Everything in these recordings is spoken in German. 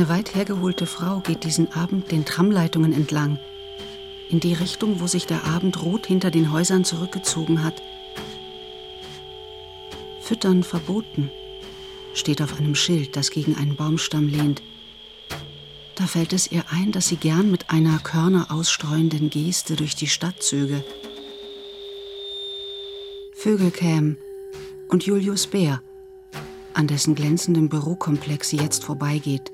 Eine weit hergeholte Frau geht diesen Abend den Tramleitungen entlang, in die Richtung, wo sich der Abend rot hinter den Häusern zurückgezogen hat. Füttern verboten, steht auf einem Schild, das gegen einen Baumstamm lehnt. Da fällt es ihr ein, dass sie gern mit einer Körner ausstreuenden Geste durch die Stadt zöge. Vögel kämen und Julius Bär, an dessen glänzendem Bürokomplex sie jetzt vorbeigeht.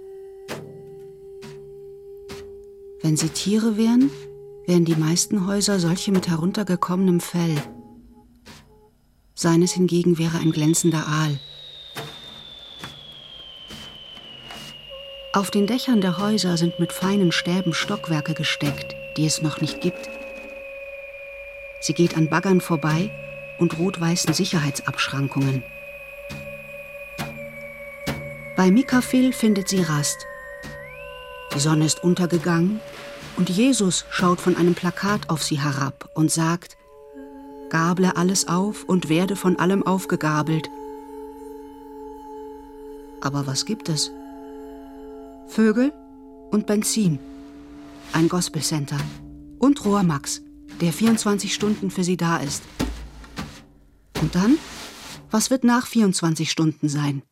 Wenn sie Tiere wären, wären die meisten Häuser solche mit heruntergekommenem Fell. Seines hingegen wäre ein glänzender Aal. Auf den Dächern der Häuser sind mit feinen Stäben Stockwerke gesteckt, die es noch nicht gibt. Sie geht an Baggern vorbei und rot-weißen Sicherheitsabschrankungen. Bei Mikafil findet sie Rast. Die Sonne ist untergegangen und Jesus schaut von einem Plakat auf sie herab und sagt, Gable alles auf und werde von allem aufgegabelt. Aber was gibt es? Vögel und Benzin, ein Gospelcenter und Rohrmax, der 24 Stunden für sie da ist. Und dann? Was wird nach 24 Stunden sein?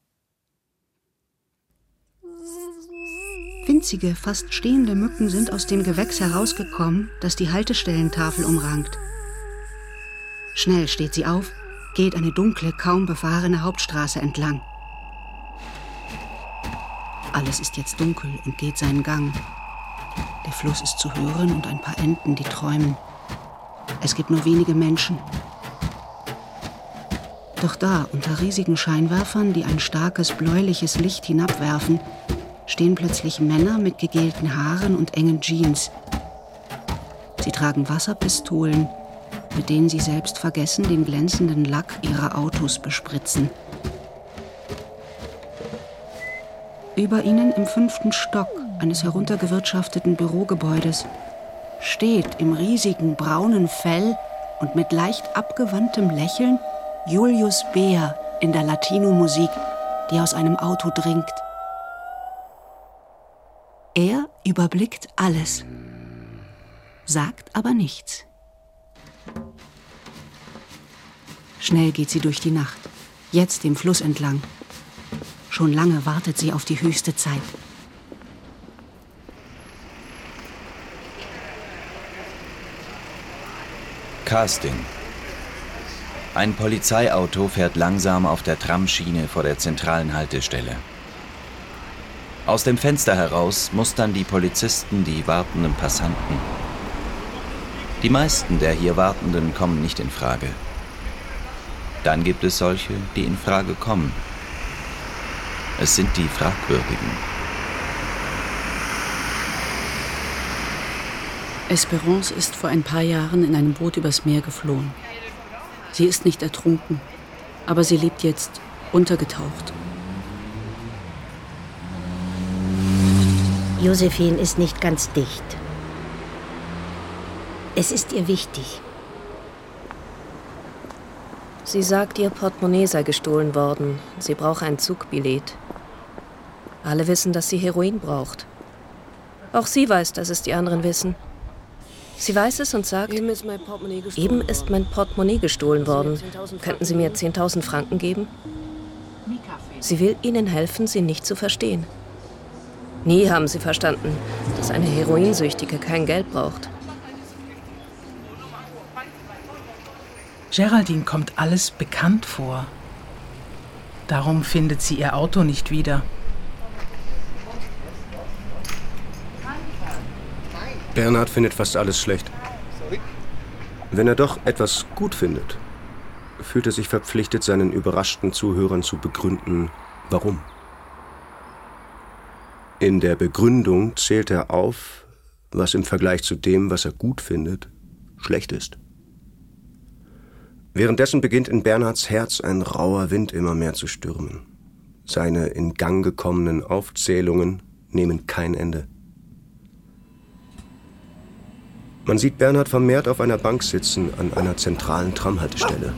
Winzige, fast stehende Mücken sind aus dem Gewächs herausgekommen, das die Haltestellentafel umrankt. Schnell steht sie auf, geht eine dunkle, kaum befahrene Hauptstraße entlang. Alles ist jetzt dunkel und geht seinen Gang. Der Fluss ist zu hören und ein paar Enten, die träumen. Es gibt nur wenige Menschen. Doch da, unter riesigen Scheinwerfern, die ein starkes bläuliches Licht hinabwerfen, stehen plötzlich Männer mit gegelten Haaren und engen Jeans. Sie tragen Wasserpistolen, mit denen sie selbst vergessen, den glänzenden Lack ihrer Autos bespritzen. Über ihnen im fünften Stock eines heruntergewirtschafteten Bürogebäudes steht im riesigen braunen Fell und mit leicht abgewandtem Lächeln Julius Beer in der Latino-Musik, die aus einem Auto dringt. Er überblickt alles, sagt aber nichts. Schnell geht sie durch die Nacht, jetzt dem Fluss entlang. Schon lange wartet sie auf die höchste Zeit. Casting. Ein Polizeiauto fährt langsam auf der Tramschiene vor der zentralen Haltestelle. Aus dem Fenster heraus mustern die Polizisten die wartenden Passanten. Die meisten der hier Wartenden kommen nicht in Frage. Dann gibt es solche, die in Frage kommen. Es sind die Fragwürdigen. Esperance ist vor ein paar Jahren in einem Boot übers Meer geflohen. Sie ist nicht ertrunken, aber sie lebt jetzt untergetaucht. Josephine ist nicht ganz dicht. Es ist ihr wichtig. Sie sagt, ihr Portemonnaie sei gestohlen worden. Sie brauche ein Zugbillett. Alle wissen, dass sie Heroin braucht. Auch sie weiß, dass es die anderen wissen. Sie weiß es und sagt, eben ist mein Portemonnaie gestohlen, eben ist mein Portemonnaie gestohlen worden. Könnten Sie mir 10.000 Franken geben? Sie will Ihnen helfen, sie nicht zu verstehen. Nie haben sie verstanden, dass eine Heroinsüchtige kein Geld braucht. Geraldine kommt alles bekannt vor. Darum findet sie ihr Auto nicht wieder. Bernhard findet fast alles schlecht. Wenn er doch etwas gut findet, fühlt er sich verpflichtet, seinen überraschten Zuhörern zu begründen, warum. In der Begründung zählt er auf, was im Vergleich zu dem, was er gut findet, schlecht ist. Währenddessen beginnt in Bernhards Herz ein rauer Wind immer mehr zu stürmen. Seine in Gang gekommenen Aufzählungen nehmen kein Ende. Man sieht Bernhard vermehrt auf einer Bank sitzen an einer zentralen Tramhaltestelle.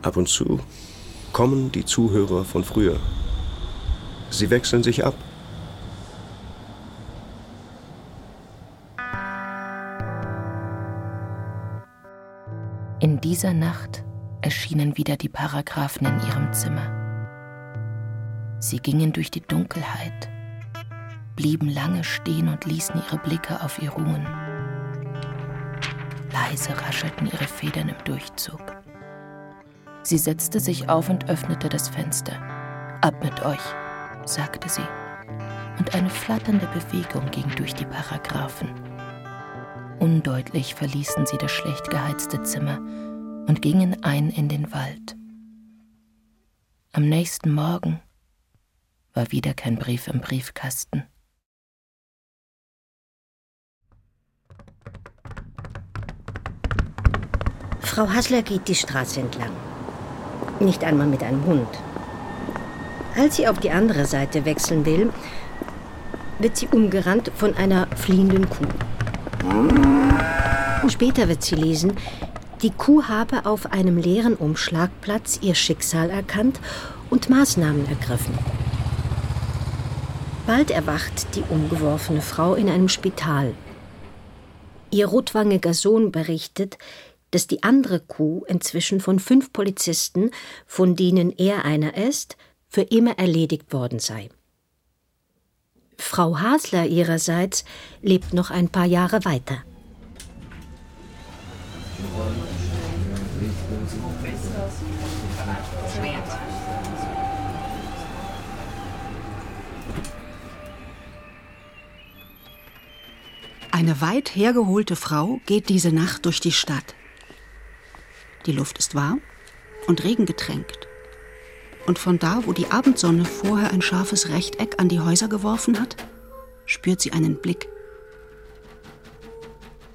Ab und zu kommen die Zuhörer von früher. Sie wechseln sich ab. In dieser Nacht erschienen wieder die Paragraphen in ihrem Zimmer. Sie gingen durch die Dunkelheit blieben lange stehen und ließen ihre Blicke auf ihr ruhen. Leise raschelten ihre Federn im Durchzug. Sie setzte sich auf und öffnete das Fenster. Ab mit euch, sagte sie, und eine flatternde Bewegung ging durch die Paragraphen. Undeutlich verließen sie das schlecht geheizte Zimmer und gingen ein in den Wald. Am nächsten Morgen war wieder kein Brief im Briefkasten. Frau Hassler geht die Straße entlang. Nicht einmal mit einem Hund. Als sie auf die andere Seite wechseln will, wird sie umgerannt von einer fliehenden Kuh. Später wird sie lesen, die Kuh habe auf einem leeren Umschlagplatz ihr Schicksal erkannt und Maßnahmen ergriffen. Bald erwacht die umgeworfene Frau in einem Spital. Ihr rotwangiger Sohn berichtet, dass die andere Kuh inzwischen von fünf Polizisten, von denen er einer ist, für immer erledigt worden sei. Frau Hasler ihrerseits lebt noch ein paar Jahre weiter. Eine weit hergeholte Frau geht diese Nacht durch die Stadt. Die Luft ist warm und regengetränkt. Und von da, wo die Abendsonne vorher ein scharfes Rechteck an die Häuser geworfen hat, spürt sie einen Blick.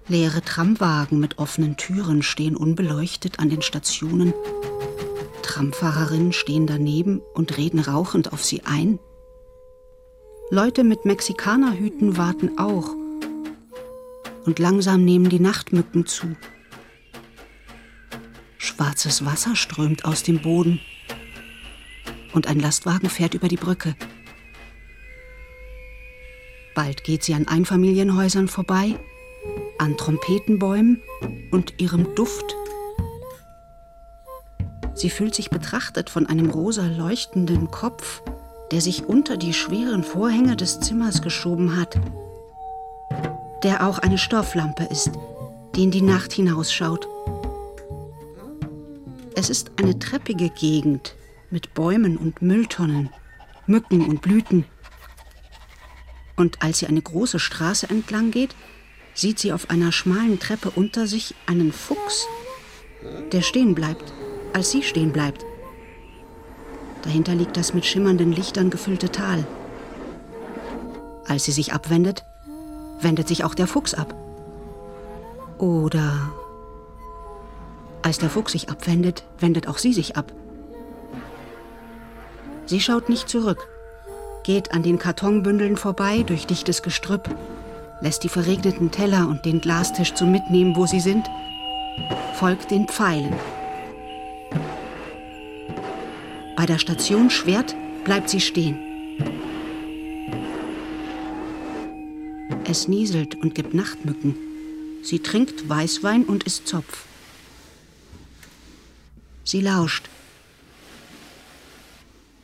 Leere Tramwagen mit offenen Türen stehen unbeleuchtet an den Stationen. Tramfahrerinnen stehen daneben und reden rauchend auf sie ein. Leute mit Mexikanerhüten warten auch. Und langsam nehmen die Nachtmücken zu. Schwarzes Wasser strömt aus dem Boden. Und ein Lastwagen fährt über die Brücke. Bald geht sie an Einfamilienhäusern vorbei, an Trompetenbäumen und ihrem Duft. Sie fühlt sich betrachtet von einem rosa leuchtenden Kopf, der sich unter die schweren Vorhänge des Zimmers geschoben hat, der auch eine Stofflampe ist, die in die Nacht hinausschaut. Es ist eine treppige Gegend mit Bäumen und Mülltonnen, Mücken und Blüten. Und als sie eine große Straße entlang geht, sieht sie auf einer schmalen Treppe unter sich einen Fuchs, der stehen bleibt, als sie stehen bleibt. Dahinter liegt das mit schimmernden Lichtern gefüllte Tal. Als sie sich abwendet, wendet sich auch der Fuchs ab. Oder als der Fuchs sich abwendet, wendet auch sie sich ab. Sie schaut nicht zurück, geht an den Kartonbündeln vorbei durch dichtes Gestrüpp, lässt die verregneten Teller und den Glastisch zum Mitnehmen, wo sie sind, folgt den Pfeilen. Bei der Station Schwert bleibt sie stehen. Es nieselt und gibt Nachtmücken. Sie trinkt Weißwein und isst Zopf. Sie lauscht.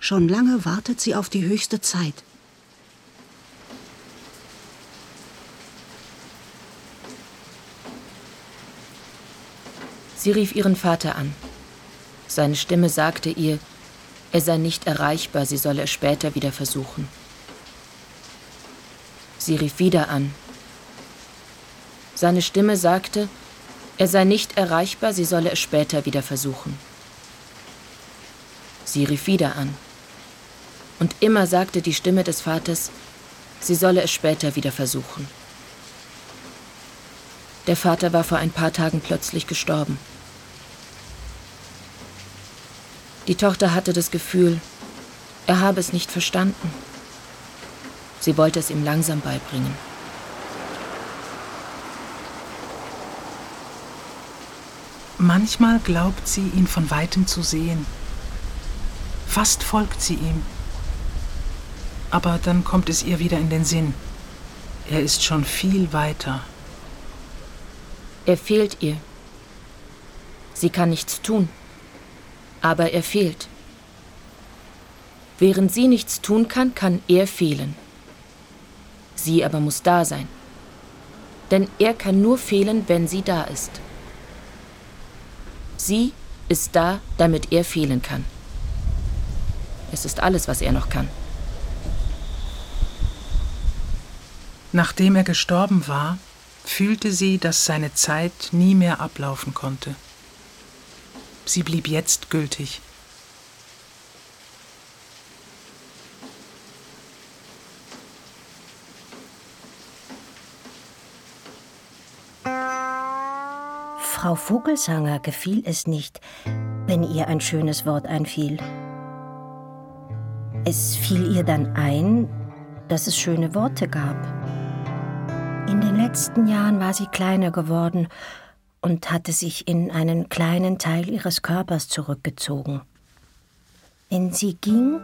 Schon lange wartet sie auf die höchste Zeit. Sie rief ihren Vater an. Seine Stimme sagte ihr, er sei nicht erreichbar, sie solle es später wieder versuchen. Sie rief wieder an. Seine Stimme sagte, er sei nicht erreichbar, sie solle es später wieder versuchen. Sie rief wieder an. Und immer sagte die Stimme des Vaters, sie solle es später wieder versuchen. Der Vater war vor ein paar Tagen plötzlich gestorben. Die Tochter hatte das Gefühl, er habe es nicht verstanden. Sie wollte es ihm langsam beibringen. Manchmal glaubt sie, ihn von weitem zu sehen. Fast folgt sie ihm. Aber dann kommt es ihr wieder in den Sinn. Er ist schon viel weiter. Er fehlt ihr. Sie kann nichts tun. Aber er fehlt. Während sie nichts tun kann, kann er fehlen. Sie aber muss da sein. Denn er kann nur fehlen, wenn sie da ist. Sie ist da, damit er fehlen kann. Es ist alles, was er noch kann. Nachdem er gestorben war, fühlte sie, dass seine Zeit nie mehr ablaufen konnte. Sie blieb jetzt gültig. Frau Vogelsanger gefiel es nicht, wenn ihr ein schönes Wort einfiel. Es fiel ihr dann ein, dass es schöne Worte gab. In den letzten Jahren war sie kleiner geworden und hatte sich in einen kleinen Teil ihres Körpers zurückgezogen. Wenn sie ging,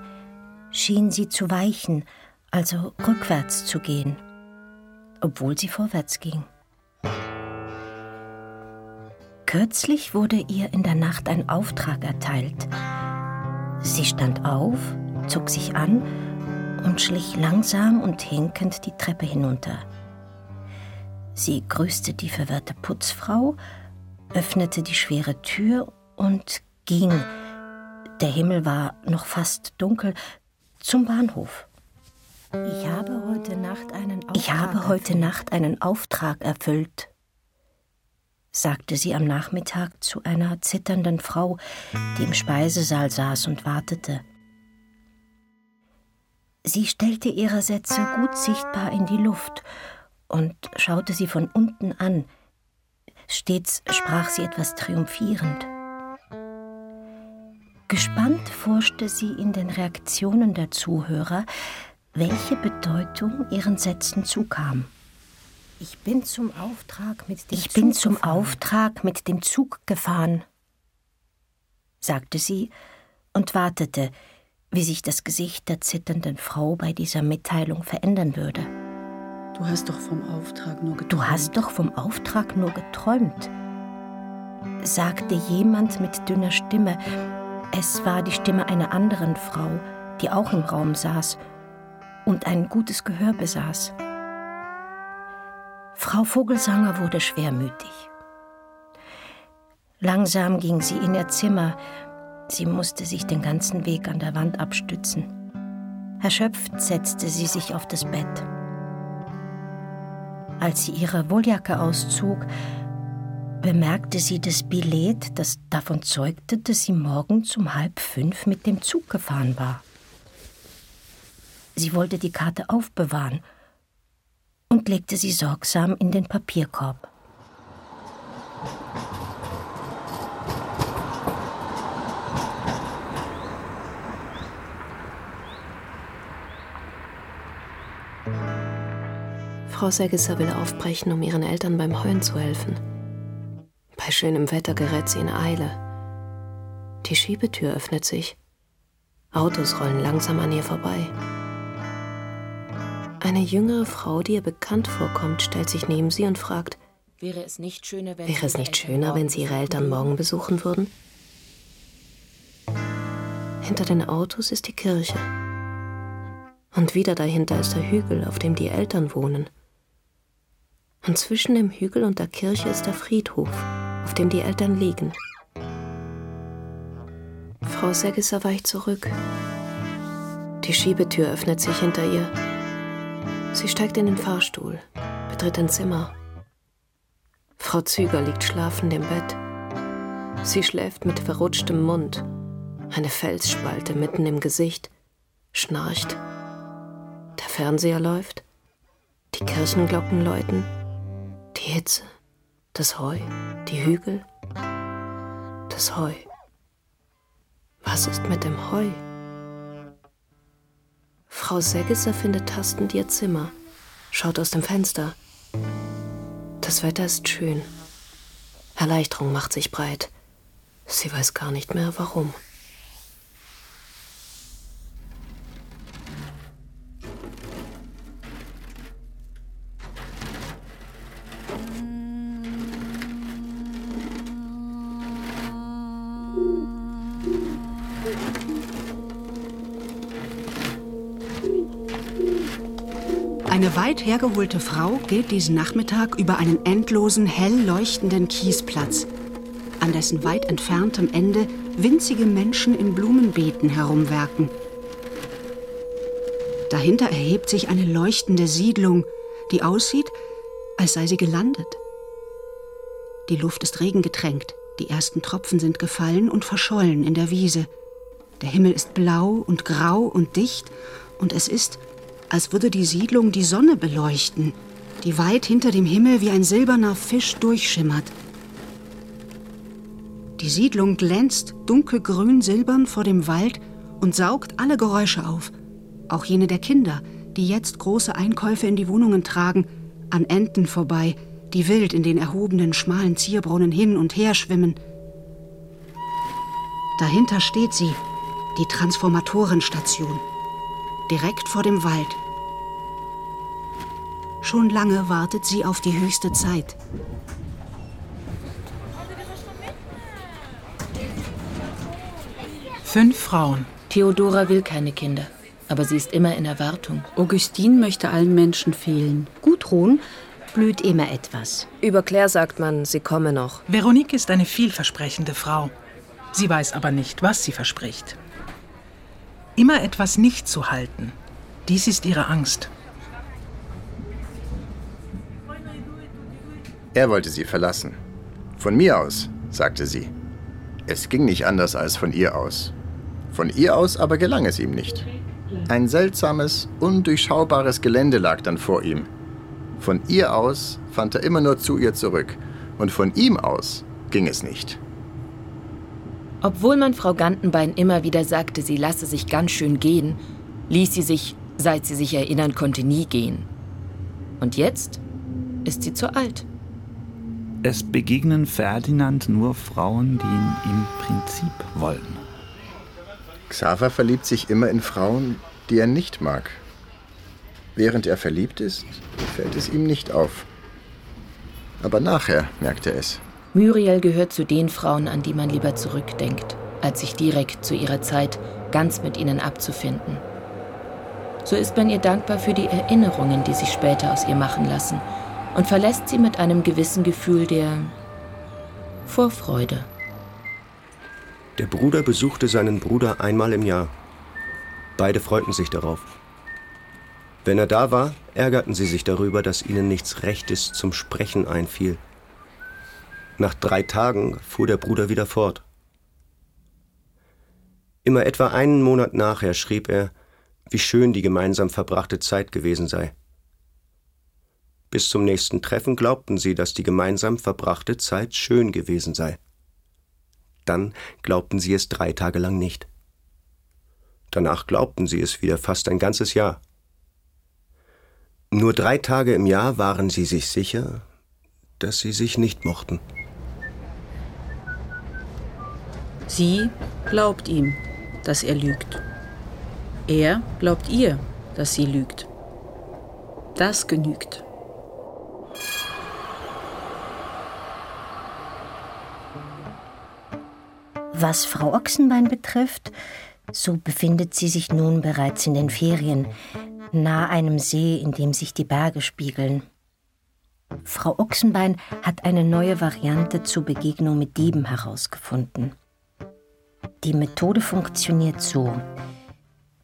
schien sie zu weichen, also rückwärts zu gehen, obwohl sie vorwärts ging. Kürzlich wurde ihr in der Nacht ein Auftrag erteilt. Sie stand auf, zog sich an und schlich langsam und hinkend die Treppe hinunter. Sie grüßte die verwirrte Putzfrau, öffnete die schwere Tür und ging, der Himmel war noch fast dunkel, zum Bahnhof. Ich habe heute Nacht einen Auftrag, ich habe heute Nacht einen Auftrag erfüllt, sagte sie am Nachmittag zu einer zitternden Frau, die im Speisesaal saß und wartete. Sie stellte ihre Sätze gut sichtbar in die Luft und schaute sie von unten an. Stets sprach sie etwas triumphierend. Gespannt forschte sie in den Reaktionen der Zuhörer, welche Bedeutung ihren Sätzen zukam. Ich bin zum Auftrag mit dem, ich Zug, bin zum gefahren. Auftrag mit dem Zug gefahren, sagte sie und wartete, wie sich das Gesicht der zitternden Frau bei dieser Mitteilung verändern würde. Du hast doch vom Auftrag nur geträumt. Du hast doch vom Auftrag nur geträumt, sagte jemand mit dünner Stimme. Es war die Stimme einer anderen Frau, die auch im Raum saß und ein gutes Gehör besaß. Frau Vogelsanger wurde schwermütig. Langsam ging sie in ihr Zimmer. Sie musste sich den ganzen Weg an der Wand abstützen. Erschöpft setzte sie sich auf das Bett. Als sie ihre Wolljacke auszog, bemerkte sie das Billett, das davon zeugte, dass sie morgens um halb fünf mit dem Zug gefahren war. Sie wollte die Karte aufbewahren und legte sie sorgsam in den Papierkorb. Frau Seggesser will aufbrechen, um ihren Eltern beim Heuen zu helfen. Bei schönem Wetter gerät sie in Eile. Die Schiebetür öffnet sich. Autos rollen langsam an ihr vorbei. Eine jüngere Frau, die ihr bekannt vorkommt, stellt sich neben sie und fragt, wäre es nicht schöner, wenn, wäre es nicht schöner, wenn sie ihre Eltern morgen besuchen würden? Hinter den Autos ist die Kirche. Und wieder dahinter ist der Hügel, auf dem die Eltern wohnen. Und zwischen dem Hügel und der Kirche ist der Friedhof, auf dem die Eltern liegen. Frau Seggesser weicht zurück. Die Schiebetür öffnet sich hinter ihr Sie steigt in den Fahrstuhl, betritt ein Zimmer. Frau Züger liegt schlafend im Bett. Sie schläft mit verrutschtem Mund, eine Felsspalte mitten im Gesicht, schnarcht. Der Fernseher läuft, die Kirchenglocken läuten, die Hitze, das Heu, die Hügel, das Heu. Was ist mit dem Heu? Frau Seggesser findet tastend ihr Zimmer, schaut aus dem Fenster. Das Wetter ist schön. Erleichterung macht sich breit. Sie weiß gar nicht mehr warum. Weit hergeholte Frau geht diesen Nachmittag über einen endlosen, hell leuchtenden Kiesplatz, an dessen weit entferntem Ende winzige Menschen in Blumenbeeten herumwerken. Dahinter erhebt sich eine leuchtende Siedlung, die aussieht, als sei sie gelandet. Die Luft ist regengetränkt, die ersten Tropfen sind gefallen und verschollen in der Wiese. Der Himmel ist blau und grau und dicht, und es ist, als würde die Siedlung die Sonne beleuchten, die weit hinter dem Himmel wie ein silberner Fisch durchschimmert. Die Siedlung glänzt dunkelgrün-silbern vor dem Wald und saugt alle Geräusche auf, auch jene der Kinder, die jetzt große Einkäufe in die Wohnungen tragen, an Enten vorbei, die wild in den erhobenen, schmalen Zierbrunnen hin und her schwimmen. Dahinter steht sie, die Transformatorenstation, direkt vor dem Wald. Schon lange wartet sie auf die höchste Zeit. Fünf Frauen. Theodora will keine Kinder, aber sie ist immer in Erwartung. Augustine möchte allen Menschen fehlen. Gudrun blüht immer etwas. Über Claire sagt man, sie komme noch. Veronique ist eine vielversprechende Frau. Sie weiß aber nicht, was sie verspricht. Immer etwas nicht zu halten, dies ist ihre Angst. Er wollte sie verlassen. Von mir aus, sagte sie. Es ging nicht anders als von ihr aus. Von ihr aus aber gelang es ihm nicht. Ein seltsames, undurchschaubares Gelände lag dann vor ihm. Von ihr aus fand er immer nur zu ihr zurück. Und von ihm aus ging es nicht. Obwohl man Frau Gantenbein immer wieder sagte, sie lasse sich ganz schön gehen, ließ sie sich, seit sie sich erinnern konnte, nie gehen. Und jetzt ist sie zu alt. Es begegnen Ferdinand nur Frauen, die ihn im Prinzip wollen. Xaver verliebt sich immer in Frauen, die er nicht mag. Während er verliebt ist, fällt es ihm nicht auf. Aber nachher merkt er es. Muriel gehört zu den Frauen, an die man lieber zurückdenkt, als sich direkt zu ihrer Zeit ganz mit ihnen abzufinden. So ist man ihr dankbar für die Erinnerungen, die sich später aus ihr machen lassen – und verlässt sie mit einem gewissen Gefühl der Vorfreude. Der Bruder besuchte seinen Bruder einmal im Jahr. Beide freuten sich darauf. Wenn er da war, ärgerten sie sich darüber, dass ihnen nichts Rechtes zum Sprechen einfiel. Nach drei Tagen fuhr der Bruder wieder fort. Immer etwa einen Monat nachher schrieb er, wie schön die gemeinsam verbrachte Zeit gewesen sei. Bis zum nächsten Treffen glaubten sie, dass die gemeinsam verbrachte Zeit schön gewesen sei. Dann glaubten sie es drei Tage lang nicht. Danach glaubten sie es wieder fast ein ganzes Jahr. Nur drei Tage im Jahr waren sie sich sicher, dass sie sich nicht mochten. Sie glaubt ihm, dass er lügt. Er glaubt ihr, dass sie lügt. Das genügt. Was Frau Ochsenbein betrifft, so befindet sie sich nun bereits in den Ferien, nahe einem See, in dem sich die Berge spiegeln. Frau Ochsenbein hat eine neue Variante zur Begegnung mit Dieben herausgefunden. Die Methode funktioniert so.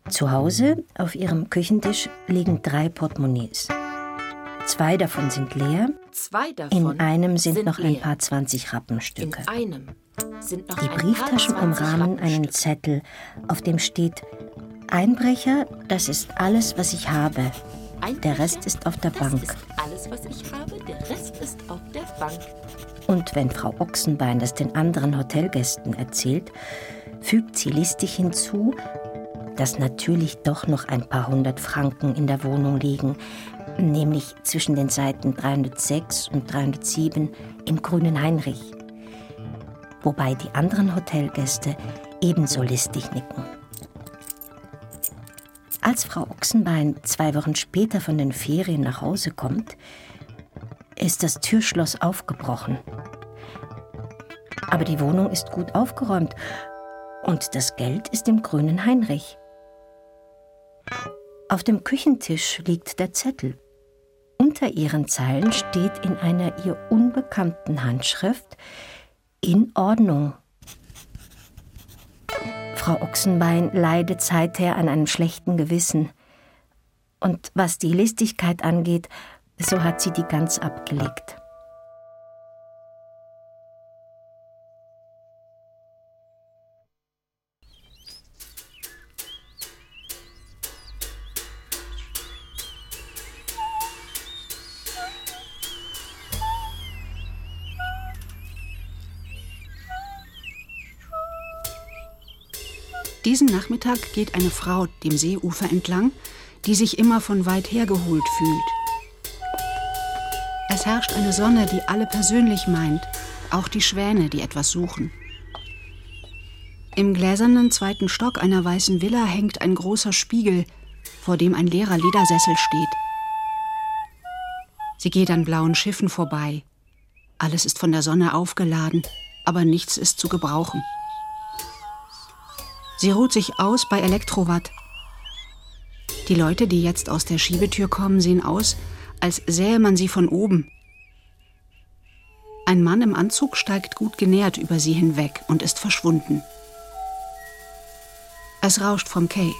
Zu Hause auf ihrem Küchentisch liegen drei Portemonnaies. Zwei davon sind leer. Zwei davon In einem sind, sind noch ein leer. paar 20 Rappenstücke. In einem sind noch Die ein Brieftaschen paar 20 umrahmen einen Zettel, auf dem steht Einbrecher, das ist alles, was ich habe. Der Rest ist auf der das Bank. ist alles, was ich habe. Der Rest ist auf der Bank. Und wenn Frau Ochsenbein das den anderen Hotelgästen erzählt, fügt sie listig hinzu, dass natürlich doch noch ein paar hundert Franken in der Wohnung liegen, nämlich zwischen den Seiten 306 und 307 im grünen Heinrich. Wobei die anderen Hotelgäste ebenso listig nicken. Als Frau Ochsenbein zwei Wochen später von den Ferien nach Hause kommt, ist das Türschloss aufgebrochen. Aber die Wohnung ist gut aufgeräumt und das Geld ist im grünen Heinrich. Auf dem Küchentisch liegt der Zettel. Unter ihren Zeilen steht in einer ihr unbekannten Handschrift in Ordnung. Frau Ochsenbein leidet seither an einem schlechten Gewissen. Und was die Listigkeit angeht, so hat sie die ganz abgelegt. Diesen Nachmittag geht eine Frau dem Seeufer entlang, die sich immer von weit her geholt fühlt. Es herrscht eine Sonne, die alle persönlich meint, auch die Schwäne, die etwas suchen. Im gläsernen zweiten Stock einer weißen Villa hängt ein großer Spiegel, vor dem ein leerer Ledersessel steht. Sie geht an blauen Schiffen vorbei. Alles ist von der Sonne aufgeladen, aber nichts ist zu gebrauchen. Sie ruht sich aus bei Elektrowatt. Die Leute, die jetzt aus der Schiebetür kommen, sehen aus, als sähe man sie von oben. Ein Mann im Anzug steigt gut genährt über sie hinweg und ist verschwunden. Es rauscht vom Quai.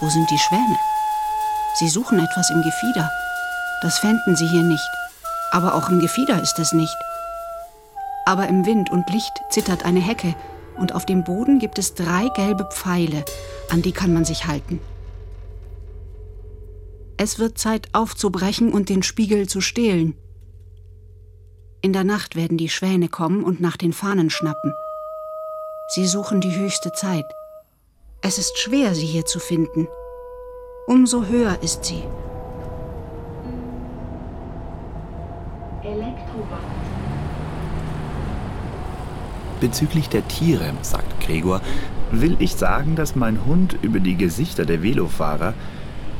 Wo sind die Schwäne? Sie suchen etwas im Gefieder. Das fänden sie hier nicht. Aber auch im Gefieder ist es nicht. Aber im Wind und Licht zittert eine Hecke und auf dem Boden gibt es drei gelbe Pfeile, an die kann man sich halten. Es wird Zeit aufzubrechen und den Spiegel zu stehlen. In der Nacht werden die Schwäne kommen und nach den Fahnen schnappen. Sie suchen die höchste Zeit. Es ist schwer, sie hier zu finden. Umso höher ist sie. Bezüglich der Tiere, sagt Gregor, will ich sagen, dass mein Hund über die Gesichter der Velofahrer,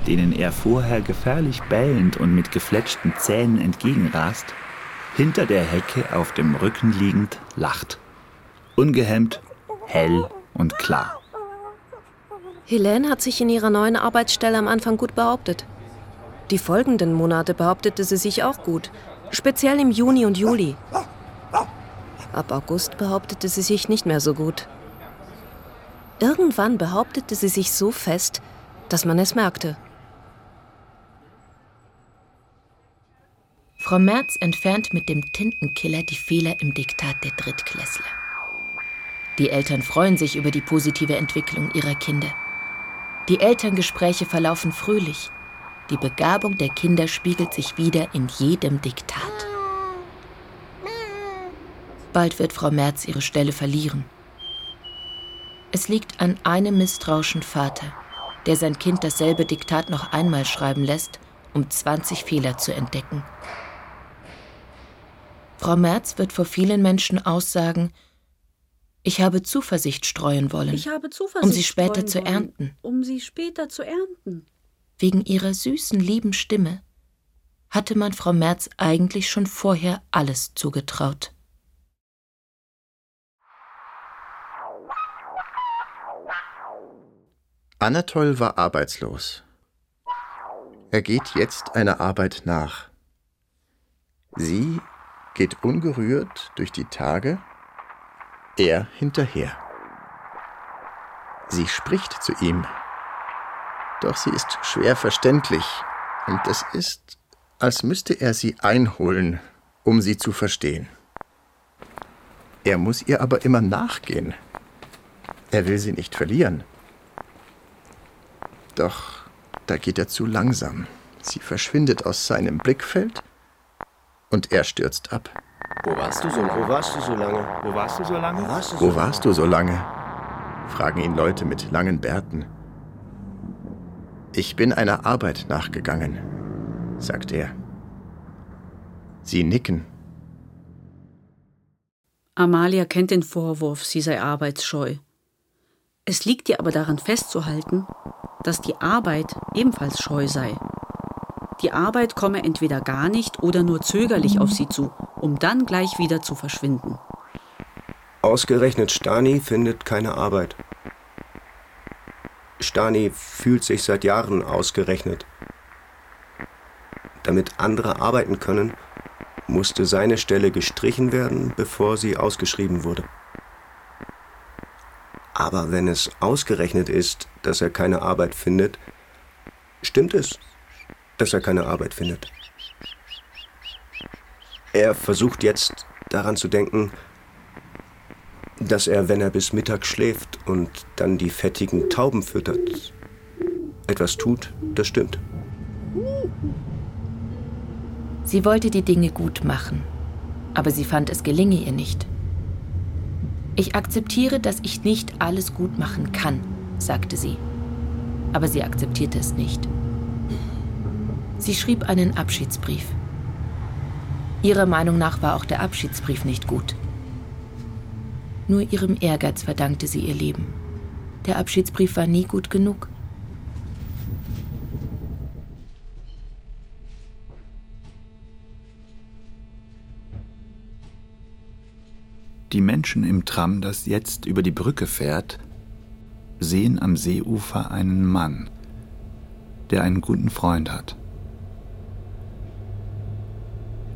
denen er vorher gefährlich bellend und mit gefletschten Zähnen entgegenrast, hinter der Hecke auf dem Rücken liegend lacht. Ungehemmt, hell und klar. Helene hat sich in ihrer neuen Arbeitsstelle am Anfang gut behauptet. Die folgenden Monate behauptete sie sich auch gut, speziell im Juni und Juli. Ab August behauptete sie sich nicht mehr so gut. Irgendwann behauptete sie sich so fest, dass man es merkte. Frau Merz entfernt mit dem Tintenkiller die Fehler im Diktat der Drittklässler. Die Eltern freuen sich über die positive Entwicklung ihrer Kinder. Die Elterngespräche verlaufen fröhlich. Die Begabung der Kinder spiegelt sich wieder in jedem Diktat. Bald wird Frau Merz ihre Stelle verlieren. Es liegt an einem misstrauischen Vater, der sein Kind dasselbe Diktat noch einmal schreiben lässt, um 20 Fehler zu entdecken. Frau Merz wird vor vielen Menschen aussagen, ich habe Zuversicht streuen wollen, Zuversicht um sie später zu ernten. Um sie später zu ernten. Wegen ihrer süßen, lieben Stimme hatte man Frau Merz eigentlich schon vorher alles zugetraut. Anatol war arbeitslos. Er geht jetzt einer Arbeit nach. Sie geht ungerührt durch die Tage, er hinterher. Sie spricht zu ihm. Doch sie ist schwer verständlich und es ist, als müsste er sie einholen, um sie zu verstehen. Er muss ihr aber immer nachgehen. Er will sie nicht verlieren. Doch da geht er zu langsam. Sie verschwindet aus seinem Blickfeld und er stürzt ab. Wo warst du so lange? Wo warst du so lange? Wo warst du so lange? Wo warst du so Wo warst du so lange? fragen ihn Leute mit langen Bärten. Ich bin einer Arbeit nachgegangen, sagt er. Sie nicken. Amalia kennt den Vorwurf, sie sei arbeitsscheu. Es liegt ihr aber daran festzuhalten, dass die Arbeit ebenfalls scheu sei. Die Arbeit komme entweder gar nicht oder nur zögerlich auf sie zu, um dann gleich wieder zu verschwinden. Ausgerechnet Stani findet keine Arbeit. Stani fühlt sich seit Jahren ausgerechnet. Damit andere arbeiten können, musste seine Stelle gestrichen werden, bevor sie ausgeschrieben wurde. Aber wenn es ausgerechnet ist, dass er keine Arbeit findet, stimmt es, dass er keine Arbeit findet. Er versucht jetzt daran zu denken, dass er, wenn er bis Mittag schläft und dann die fettigen Tauben füttert, etwas tut, das stimmt. Sie wollte die Dinge gut machen, aber sie fand, es gelinge ihr nicht. Ich akzeptiere, dass ich nicht alles gut machen kann, sagte sie. Aber sie akzeptierte es nicht. Sie schrieb einen Abschiedsbrief. Ihrer Meinung nach war auch der Abschiedsbrief nicht gut. Nur ihrem Ehrgeiz verdankte sie ihr Leben. Der Abschiedsbrief war nie gut genug. Menschen im Tram, das jetzt über die Brücke fährt, sehen am Seeufer einen Mann, der einen guten Freund hat.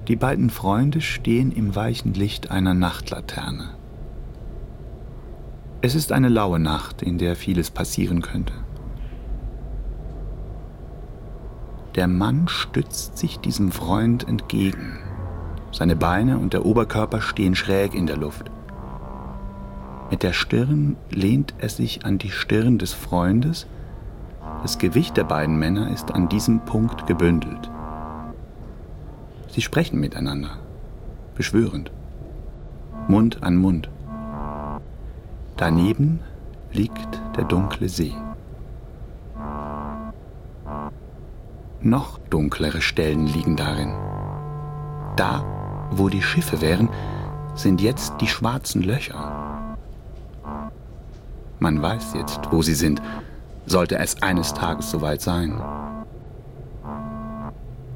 Die beiden Freunde stehen im weichen Licht einer Nachtlaterne. Es ist eine laue Nacht, in der vieles passieren könnte. Der Mann stützt sich diesem Freund entgegen. Seine Beine und der Oberkörper stehen schräg in der Luft. Mit der Stirn lehnt er sich an die Stirn des Freundes. Das Gewicht der beiden Männer ist an diesem Punkt gebündelt. Sie sprechen miteinander, beschwörend, Mund an Mund. Daneben liegt der dunkle See. Noch dunklere Stellen liegen darin. Da, wo die Schiffe wären, sind jetzt die schwarzen Löcher. Man weiß jetzt, wo sie sind, sollte es eines Tages soweit sein.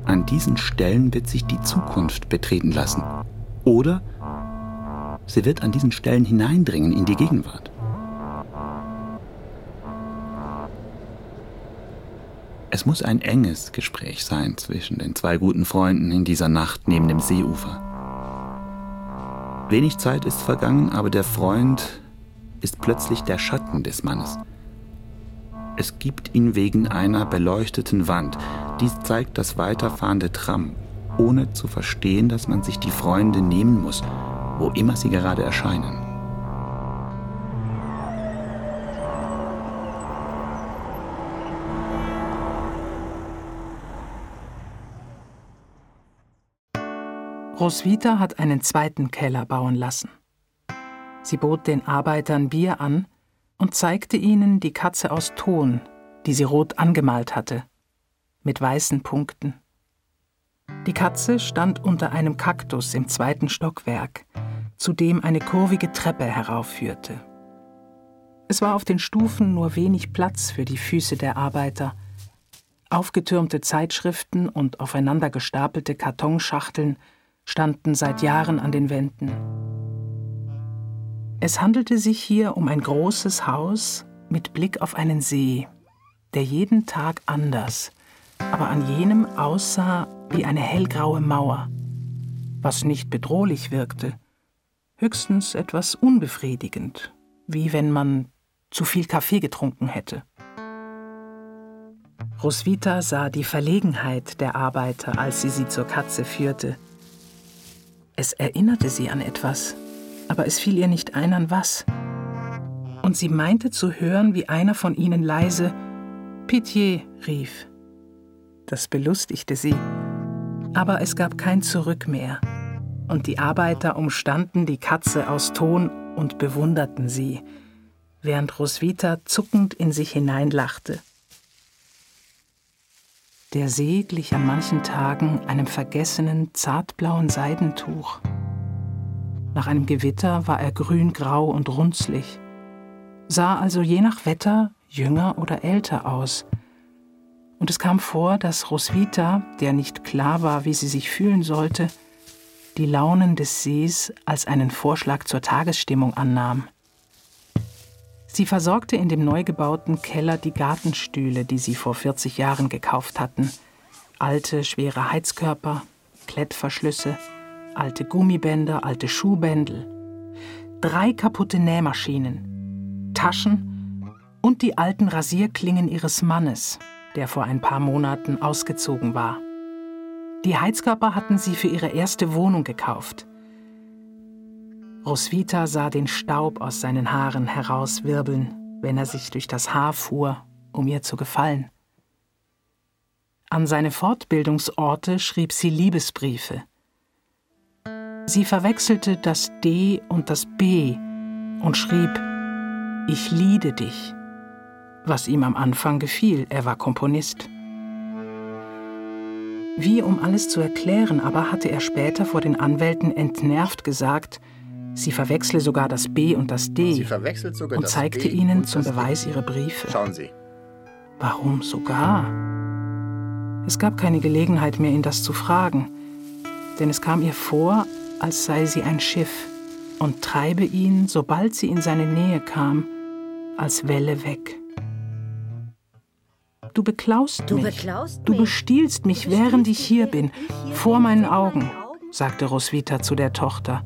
An diesen Stellen wird sich die Zukunft betreten lassen. Oder sie wird an diesen Stellen hineindringen in die Gegenwart. Es muss ein enges Gespräch sein zwischen den zwei guten Freunden in dieser Nacht neben dem Seeufer. Wenig Zeit ist vergangen, aber der Freund ist plötzlich der Schatten des Mannes. Es gibt ihn wegen einer beleuchteten Wand. Dies zeigt das weiterfahrende Tram, ohne zu verstehen, dass man sich die Freunde nehmen muss, wo immer sie gerade erscheinen. Roswitha hat einen zweiten Keller bauen lassen. Sie bot den Arbeitern Bier an und zeigte ihnen die Katze aus Ton, die sie rot angemalt hatte, mit weißen Punkten. Die Katze stand unter einem Kaktus im zweiten Stockwerk, zu dem eine kurvige Treppe heraufführte. Es war auf den Stufen nur wenig Platz für die Füße der Arbeiter. Aufgetürmte Zeitschriften und aufeinander gestapelte Kartonschachteln standen seit Jahren an den Wänden. Es handelte sich hier um ein großes Haus mit Blick auf einen See, der jeden Tag anders, aber an jenem aussah wie eine hellgraue Mauer, was nicht bedrohlich wirkte, höchstens etwas unbefriedigend, wie wenn man zu viel Kaffee getrunken hätte. Roswitha sah die Verlegenheit der Arbeiter, als sie sie zur Katze führte. Es erinnerte sie an etwas, aber es fiel ihr nicht ein an was. Und sie meinte zu hören, wie einer von ihnen leise Pitié rief. Das belustigte sie, aber es gab kein Zurück mehr, und die Arbeiter umstanden die Katze aus Ton und bewunderten sie, während Roswitha zuckend in sich hineinlachte. Der See glich an manchen Tagen einem vergessenen, zartblauen Seidentuch. Nach einem Gewitter war er grüngrau und runzlig, sah also je nach Wetter jünger oder älter aus. Und es kam vor, dass Roswitha, der nicht klar war, wie sie sich fühlen sollte, die Launen des Sees als einen Vorschlag zur Tagesstimmung annahm. Sie versorgte in dem neu gebauten Keller die Gartenstühle, die sie vor 40 Jahren gekauft hatten. Alte, schwere Heizkörper, Klettverschlüsse, alte Gummibänder, alte Schuhbändel. Drei kaputte Nähmaschinen, Taschen und die alten Rasierklingen ihres Mannes, der vor ein paar Monaten ausgezogen war. Die Heizkörper hatten sie für ihre erste Wohnung gekauft. Roswitha sah den Staub aus seinen Haaren herauswirbeln, wenn er sich durch das Haar fuhr, um ihr zu gefallen. An seine Fortbildungsorte schrieb sie Liebesbriefe. Sie verwechselte das D und das B und schrieb Ich liebe dich, was ihm am Anfang gefiel, er war Komponist. Wie um alles zu erklären, aber hatte er später vor den Anwälten entnervt gesagt, Sie verwechsle sogar das B und das D und zeigte ihnen zum Beweis ihre Briefe. Schauen Sie. Warum sogar? Es gab keine Gelegenheit mehr, ihn das zu fragen, denn es kam ihr vor, als sei sie ein Schiff und treibe ihn, sobald sie in seine Nähe kam, als Welle weg. Du beklaust Du mich. beklaust Du mich. bestiehlst mich, während ich hier bin, vor meinen Augen, sagte Roswitha zu der Tochter,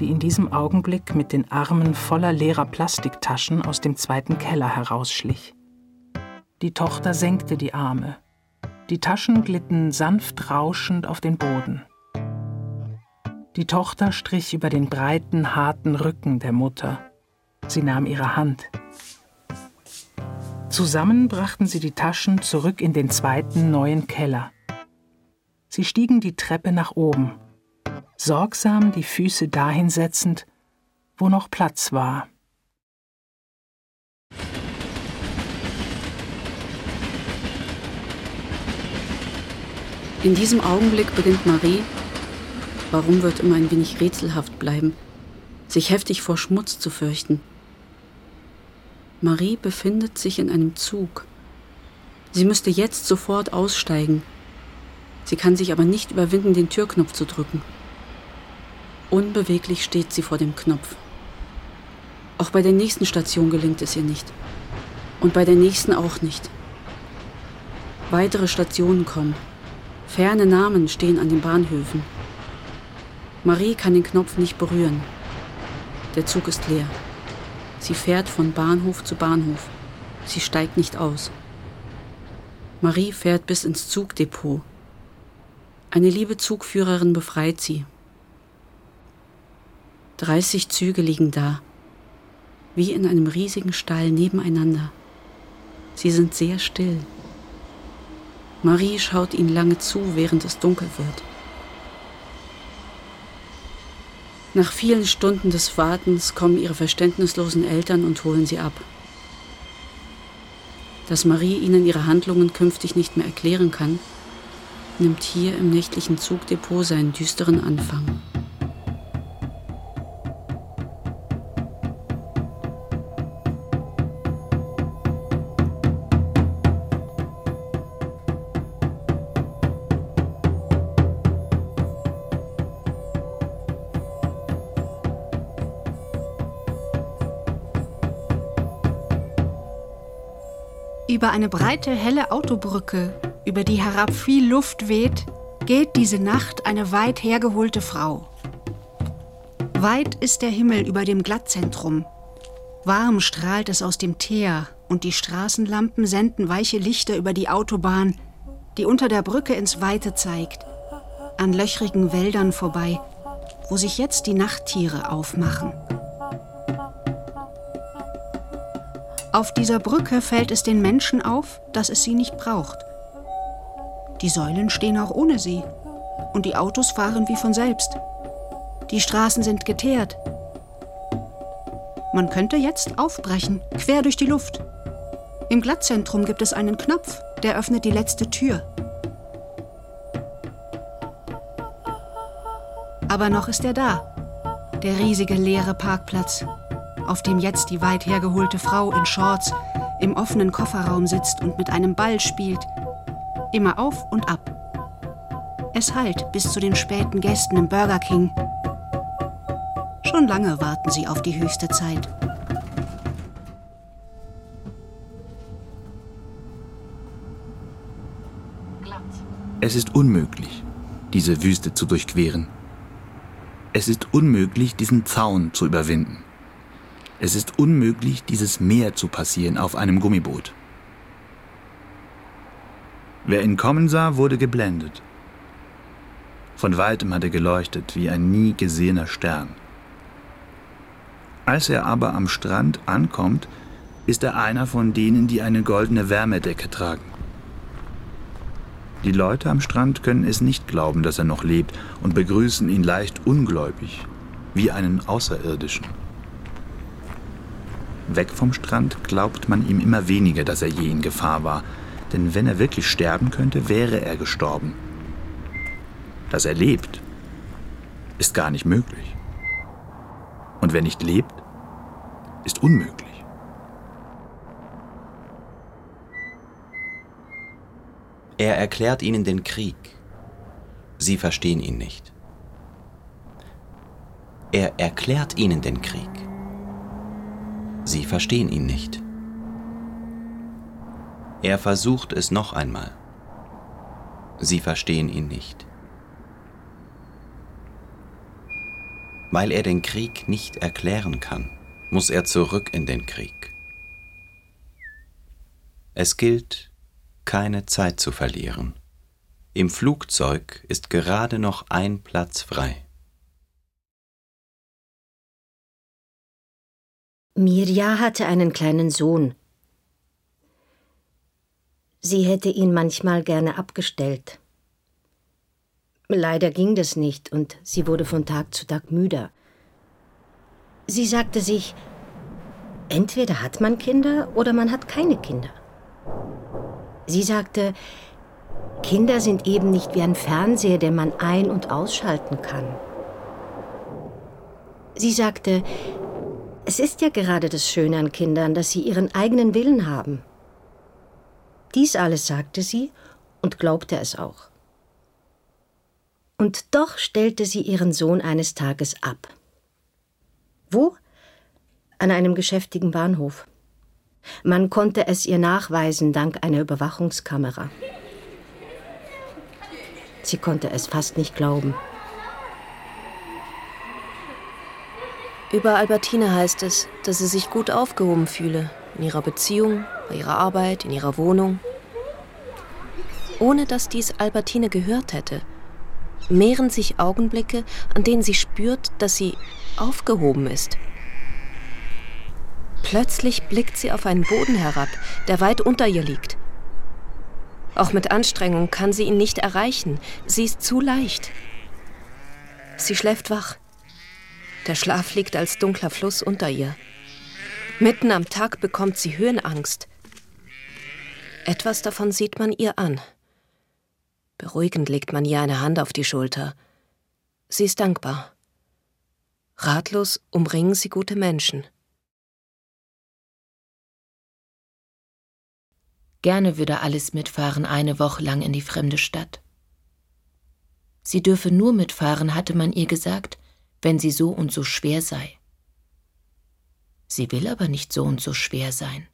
die in diesem Augenblick mit den Armen voller leerer Plastiktaschen aus dem zweiten Keller herausschlich. Die Tochter senkte die Arme. Die Taschen glitten sanft rauschend auf den Boden. Die Tochter strich über den breiten, harten Rücken der Mutter. Sie nahm ihre Hand. Zusammen brachten sie die Taschen zurück in den zweiten neuen Keller. Sie stiegen die Treppe nach oben, sorgsam die Füße dahin setzend, wo noch Platz war. In diesem Augenblick beginnt Marie, warum wird immer ein wenig rätselhaft bleiben, sich heftig vor Schmutz zu fürchten. Marie befindet sich in einem Zug. Sie müsste jetzt sofort aussteigen. Sie kann sich aber nicht überwinden, den Türknopf zu drücken. Unbeweglich steht sie vor dem Knopf. Auch bei der nächsten Station gelingt es ihr nicht. Und bei der nächsten auch nicht. Weitere Stationen kommen. Ferne Namen stehen an den Bahnhöfen. Marie kann den Knopf nicht berühren. Der Zug ist leer. Sie fährt von Bahnhof zu Bahnhof. Sie steigt nicht aus. Marie fährt bis ins Zugdepot. Eine liebe Zugführerin befreit sie. 30 Züge liegen da, wie in einem riesigen Stall nebeneinander. Sie sind sehr still. Marie schaut ihnen lange zu, während es dunkel wird. Nach vielen Stunden des Wartens kommen ihre verständnislosen Eltern und holen sie ab. Dass Marie ihnen ihre Handlungen künftig nicht mehr erklären kann, nimmt hier im nächtlichen Zugdepot seinen düsteren Anfang. Über eine breite, helle Autobrücke, über die herab viel Luft weht, geht diese Nacht eine weit hergeholte Frau. Weit ist der Himmel über dem Glattzentrum. Warm strahlt es aus dem Teer und die Straßenlampen senden weiche Lichter über die Autobahn, die unter der Brücke ins Weite zeigt, an löchrigen Wäldern vorbei, wo sich jetzt die Nachttiere aufmachen. Auf dieser Brücke fällt es den Menschen auf, dass es sie nicht braucht. Die Säulen stehen auch ohne sie und die Autos fahren wie von selbst. Die Straßen sind geteert. Man könnte jetzt aufbrechen, quer durch die Luft. Im Glattzentrum gibt es einen Knopf, der öffnet die letzte Tür. Aber noch ist er da, der riesige leere Parkplatz, auf dem jetzt die weit hergeholte Frau in Shorts im offenen Kofferraum sitzt und mit einem Ball spielt, immer auf und ab. Es hallt bis zu den späten Gästen im Burger King. Schon lange warten sie auf die höchste Zeit. Es ist unmöglich, diese Wüste zu durchqueren. Es ist unmöglich, diesen Zaun zu überwinden. Es ist unmöglich, dieses Meer zu passieren auf einem Gummiboot. Wer ihn kommen sah, wurde geblendet. Von weitem hat er geleuchtet wie ein nie gesehener Stern. Als er aber am Strand ankommt, ist er einer von denen, die eine goldene Wärmedecke tragen. Die Leute am Strand können es nicht glauben, dass er noch lebt und begrüßen ihn leicht ungläubig, wie einen Außerirdischen. Weg vom Strand glaubt man ihm immer weniger, dass er je in Gefahr war, denn wenn er wirklich sterben könnte, wäre er gestorben. Dass er lebt, ist gar nicht möglich. Und wer nicht lebt, ist unmöglich. Er erklärt ihnen den Krieg. Sie verstehen ihn nicht. Er erklärt ihnen den Krieg. Sie verstehen ihn nicht. Er versucht es noch einmal. Sie verstehen ihn nicht. Weil er den Krieg nicht erklären kann, muss er zurück in den Krieg. Es gilt, keine Zeit zu verlieren. Im Flugzeug ist gerade noch ein Platz frei. Mirja hatte einen kleinen Sohn. Sie hätte ihn manchmal gerne abgestellt. Leider ging das nicht und sie wurde von Tag zu Tag müder. Sie sagte sich, entweder hat man Kinder oder man hat keine Kinder. Sie sagte, Kinder sind eben nicht wie ein Fernseher, den man ein- und ausschalten kann. Sie sagte, es ist ja gerade das Schöne an Kindern, dass sie ihren eigenen Willen haben. Dies alles sagte sie und glaubte es auch. Und doch stellte sie ihren Sohn eines Tages ab. Wo? An einem geschäftigen Bahnhof. Man konnte es ihr nachweisen dank einer Überwachungskamera. Sie konnte es fast nicht glauben. Über Albertine heißt es, dass sie sich gut aufgehoben fühle. In ihrer Beziehung, bei ihrer Arbeit, in ihrer Wohnung. Ohne dass dies Albertine gehört hätte, mehren sich Augenblicke, an denen sie spürt, dass sie aufgehoben ist. Plötzlich blickt sie auf einen Boden herab, der weit unter ihr liegt. Auch mit Anstrengung kann sie ihn nicht erreichen. Sie ist zu leicht. Sie schläft wach. Der Schlaf liegt als dunkler Fluss unter ihr. Mitten am Tag bekommt sie Höhenangst. Etwas davon sieht man ihr an. Beruhigend legt man ihr eine Hand auf die Schulter. Sie ist dankbar. Ratlos umringen sie gute Menschen. Gerne würde Alice mitfahren eine Woche lang in die fremde Stadt. Sie dürfe nur mitfahren, hatte man ihr gesagt, wenn sie so und so schwer sei. Sie will aber nicht so und so schwer sein.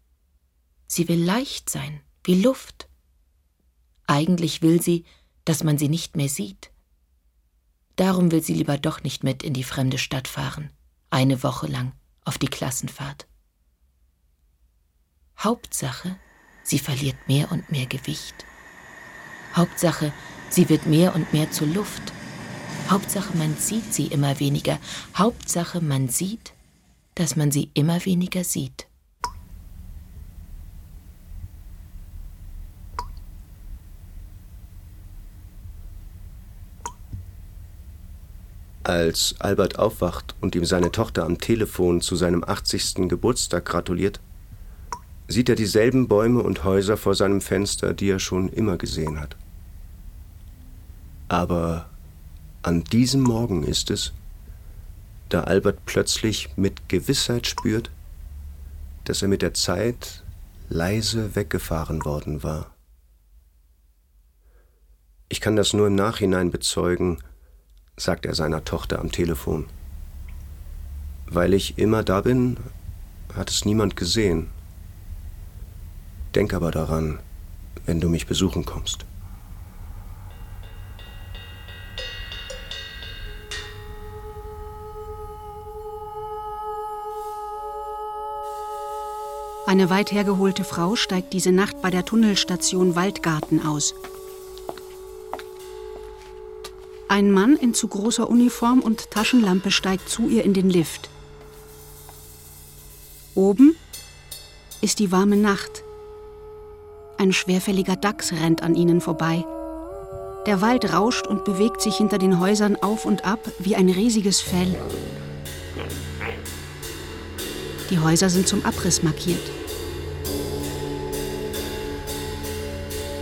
Sie will leicht sein, wie Luft. Eigentlich will sie, dass man sie nicht mehr sieht. Darum will sie lieber doch nicht mit in die fremde Stadt fahren, eine Woche lang auf die Klassenfahrt. Hauptsache, sie verliert mehr und mehr Gewicht. Hauptsache, sie wird mehr und mehr zur Luft. Hauptsache, man sieht sie immer weniger. Hauptsache, man sieht, dass man sie immer weniger sieht. Als Albert aufwacht und ihm seine Tochter am Telefon zu seinem 80. Geburtstag gratuliert, sieht er dieselben Bäume und Häuser vor seinem Fenster, die er schon immer gesehen hat. Aber an diesem Morgen ist es, da Albert plötzlich mit Gewissheit spürt, dass er mit der Zeit leise weggefahren worden war. Ich kann das nur im Nachhinein bezeugen, sagt er seiner Tochter am Telefon. Weil ich immer da bin, hat es niemand gesehen. Denk aber daran, wenn du mich besuchen kommst. Eine weit hergeholte Frau steigt diese Nacht bei der Tunnelstation Waldgarten aus. Ein Mann in zu großer Uniform und Taschenlampe steigt zu ihr in den Lift. Oben ist die warme Nacht. Ein schwerfälliger Dachs rennt an ihnen vorbei. Der Wald rauscht und bewegt sich hinter den Häusern auf und ab wie ein riesiges Fell. Die Häuser sind zum Abriss markiert.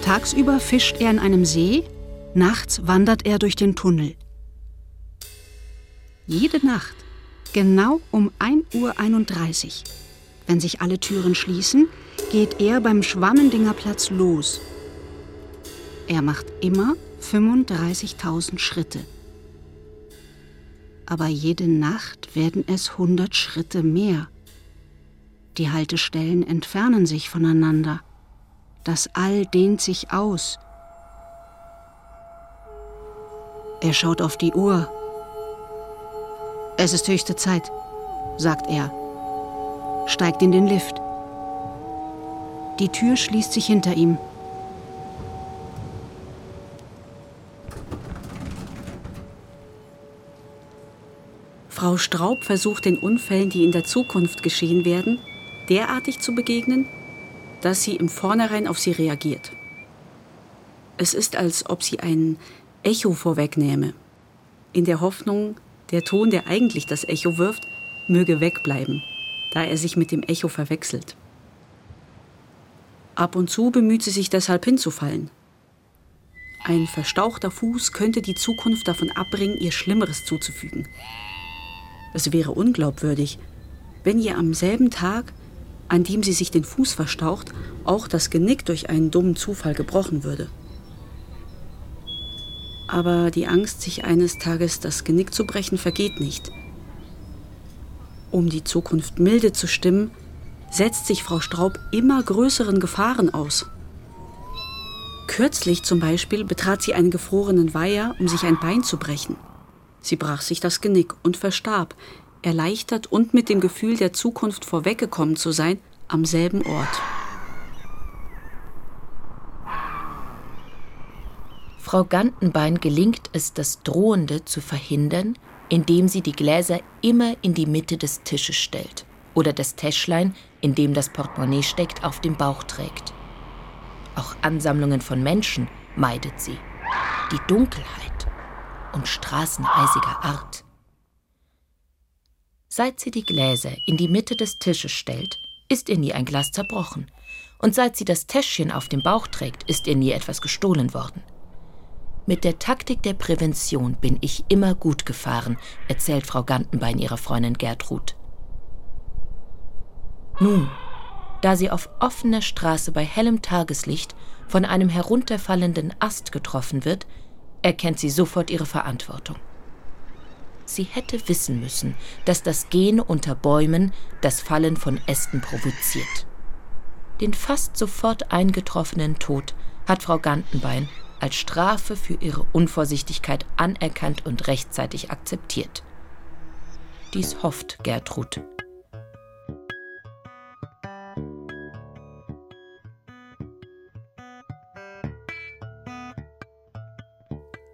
Tagsüber fischt er in einem See, nachts wandert er durch den Tunnel. Jede Nacht, genau um 1.31 Uhr, wenn sich alle Türen schließen, geht er beim Schwammendingerplatz los. Er macht immer 35.000 Schritte. Aber jede Nacht werden es 100 Schritte mehr. Die Haltestellen entfernen sich voneinander. Das All dehnt sich aus. Er schaut auf die Uhr. Es ist höchste Zeit, sagt er, steigt in den Lift. Die Tür schließt sich hinter ihm. Frau Straub versucht den Unfällen, die in der Zukunft geschehen werden, derartig zu begegnen, dass sie im Vornherein auf sie reagiert. Es ist, als ob sie ein Echo vorwegnähme, in der Hoffnung, der Ton, der eigentlich das Echo wirft, möge wegbleiben, da er sich mit dem Echo verwechselt. Ab und zu bemüht sie sich deshalb hinzufallen. Ein verstauchter Fuß könnte die Zukunft davon abbringen, ihr Schlimmeres zuzufügen. Es wäre unglaubwürdig, wenn ihr am selben Tag an dem sie sich den Fuß verstaucht, auch das Genick durch einen dummen Zufall gebrochen würde. Aber die Angst, sich eines Tages das Genick zu brechen, vergeht nicht. Um die Zukunft milde zu stimmen, setzt sich Frau Straub immer größeren Gefahren aus. Kürzlich zum Beispiel betrat sie einen gefrorenen Weiher, um sich ein Bein zu brechen. Sie brach sich das Genick und verstarb, erleichtert und mit dem Gefühl der Zukunft vorweggekommen zu sein, am selben Ort. Frau Gantenbein gelingt es, das Drohende zu verhindern, indem sie die Gläser immer in die Mitte des Tisches stellt oder das Täschlein, in dem das Portemonnaie steckt, auf dem Bauch trägt. Auch Ansammlungen von Menschen meidet sie. Die Dunkelheit und Straßen eisiger Art. Seit sie die Gläser in die Mitte des Tisches stellt, ist ihr nie ein Glas zerbrochen. Und seit sie das Täschchen auf dem Bauch trägt, ist ihr nie etwas gestohlen worden. Mit der Taktik der Prävention bin ich immer gut gefahren, erzählt Frau Gantenbein ihrer Freundin Gertrud. Nun, da sie auf offener Straße bei hellem Tageslicht von einem herunterfallenden Ast getroffen wird, erkennt sie sofort ihre Verantwortung. Sie hätte wissen müssen, dass das Gehen unter Bäumen das Fallen von Ästen provoziert. Den fast sofort eingetroffenen Tod hat Frau Gantenbein als Strafe für ihre Unvorsichtigkeit anerkannt und rechtzeitig akzeptiert. Dies hofft Gertrud.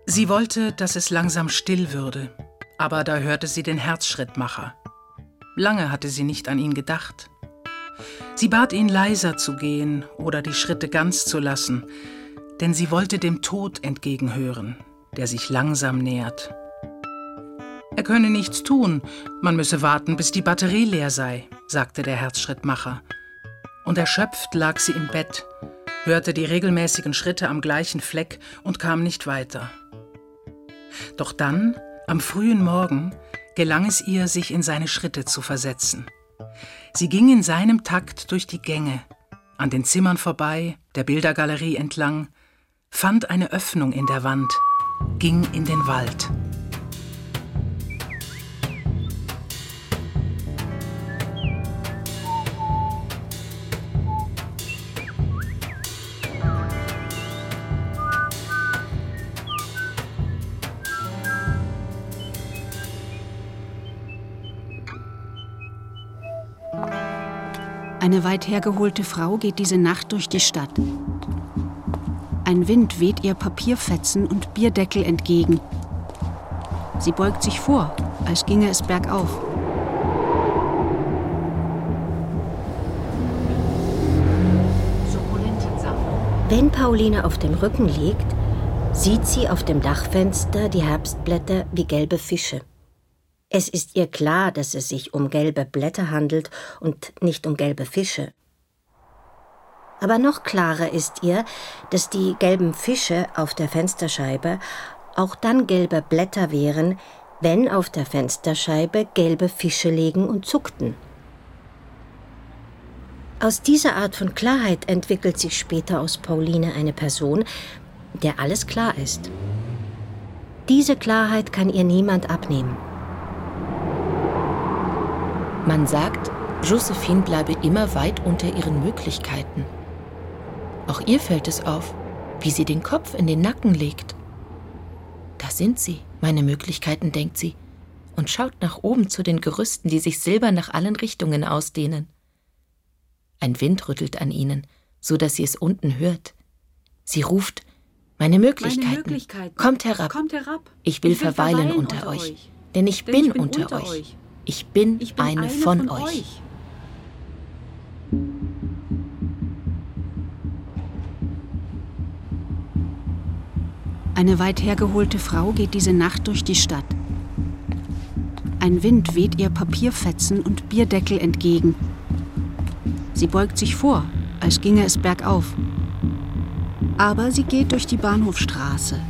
Sie wollte, dass es langsam still würde aber da hörte sie den Herzschrittmacher. Lange hatte sie nicht an ihn gedacht. Sie bat ihn leiser zu gehen oder die Schritte ganz zu lassen, denn sie wollte dem Tod entgegenhören, der sich langsam nähert. Er könne nichts tun, man müsse warten, bis die Batterie leer sei, sagte der Herzschrittmacher. Und erschöpft lag sie im Bett, hörte die regelmäßigen Schritte am gleichen Fleck und kam nicht weiter. Doch dann, am frühen Morgen, gelang es ihr, sich in seine Schritte zu versetzen. Sie ging in seinem Takt durch die Gänge, an den Zimmern vorbei, der Bildergalerie entlang, fand eine Öffnung in der Wand, ging in den Wald. Eine weit hergeholte Frau geht diese Nacht durch die Stadt. Ein Wind weht ihr Papierfetzen und Bierdeckel entgegen. Sie beugt sich vor, als ginge es bergauf. Wenn Pauline auf dem Rücken liegt, sieht sie auf dem Dachfenster die Herbstblätter wie gelbe Fische. Es ist ihr klar, dass es sich um gelbe Blätter handelt und nicht um gelbe Fische. Aber noch klarer ist ihr, dass die gelben Fische auf der Fensterscheibe auch dann gelbe Blätter wären, wenn auf der Fensterscheibe gelbe Fische liegen und zuckten. Aus dieser Art von Klarheit entwickelt sich später aus Pauline eine Person, der alles klar ist. Diese Klarheit kann ihr niemand abnehmen. Man sagt, Josephine bleibe immer weit unter ihren Möglichkeiten. Auch ihr fällt es auf, wie sie den Kopf in den Nacken legt. Da sind sie, meine Möglichkeiten, denkt sie, und schaut nach oben zu den Gerüsten, die sich silbern nach allen Richtungen ausdehnen. Ein Wind rüttelt an ihnen, so dass sie es unten hört. Sie ruft, meine Möglichkeiten, meine Möglichkeiten. Kommt, herab. kommt herab. Ich will, ich will verweilen, verweilen, unter, unter euch, euch. Denn, ich, denn bin ich bin, unter, unter euch. euch. Ich bin, ich bin eine, eine, von, von euch. euch. Eine weit hergeholte Frau geht diese Nacht durch die Stadt. Ein Wind weht ihr Papierfetzen und Bierdeckel entgegen. Sie beugt sich vor, als ginge es bergauf. Aber sie geht durch die Bahnhofstraße,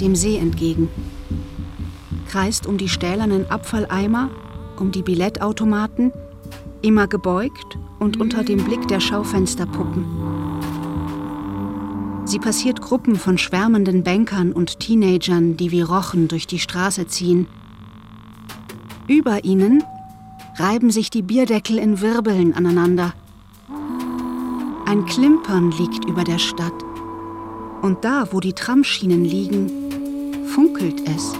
dem See entgegen kreist um die stählernen Abfalleimer, um die Billettautomaten, immer gebeugt und unter dem Blick der Schaufensterpuppen. Sie passiert Gruppen von schwärmenden Bankern und Teenagern, die wie Rochen durch die Straße ziehen. Über ihnen reiben sich die Bierdeckel in Wirbeln aneinander. Ein Klimpern liegt über der Stadt. Und da, wo die Tramschienen liegen, funkelt es.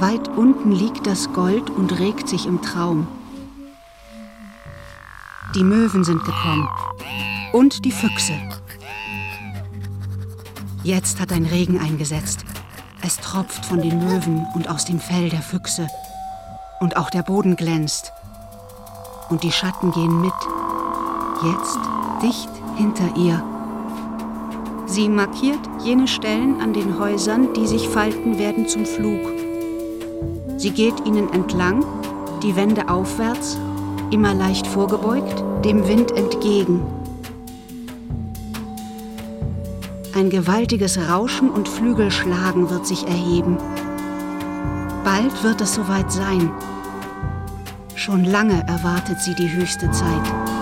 Weit unten liegt das Gold und regt sich im Traum. Die Möwen sind gekommen. Und die Füchse. Jetzt hat ein Regen eingesetzt. Es tropft von den Möwen und aus dem Fell der Füchse. Und auch der Boden glänzt. Und die Schatten gehen mit. Jetzt dicht hinter ihr. Sie markiert jene Stellen an den Häusern, die sich falten werden zum Flug. Sie geht ihnen entlang, die Wände aufwärts, immer leicht vorgebeugt, dem Wind entgegen. Ein gewaltiges Rauschen und Flügelschlagen wird sich erheben. Bald wird es soweit sein. Schon lange erwartet sie die höchste Zeit.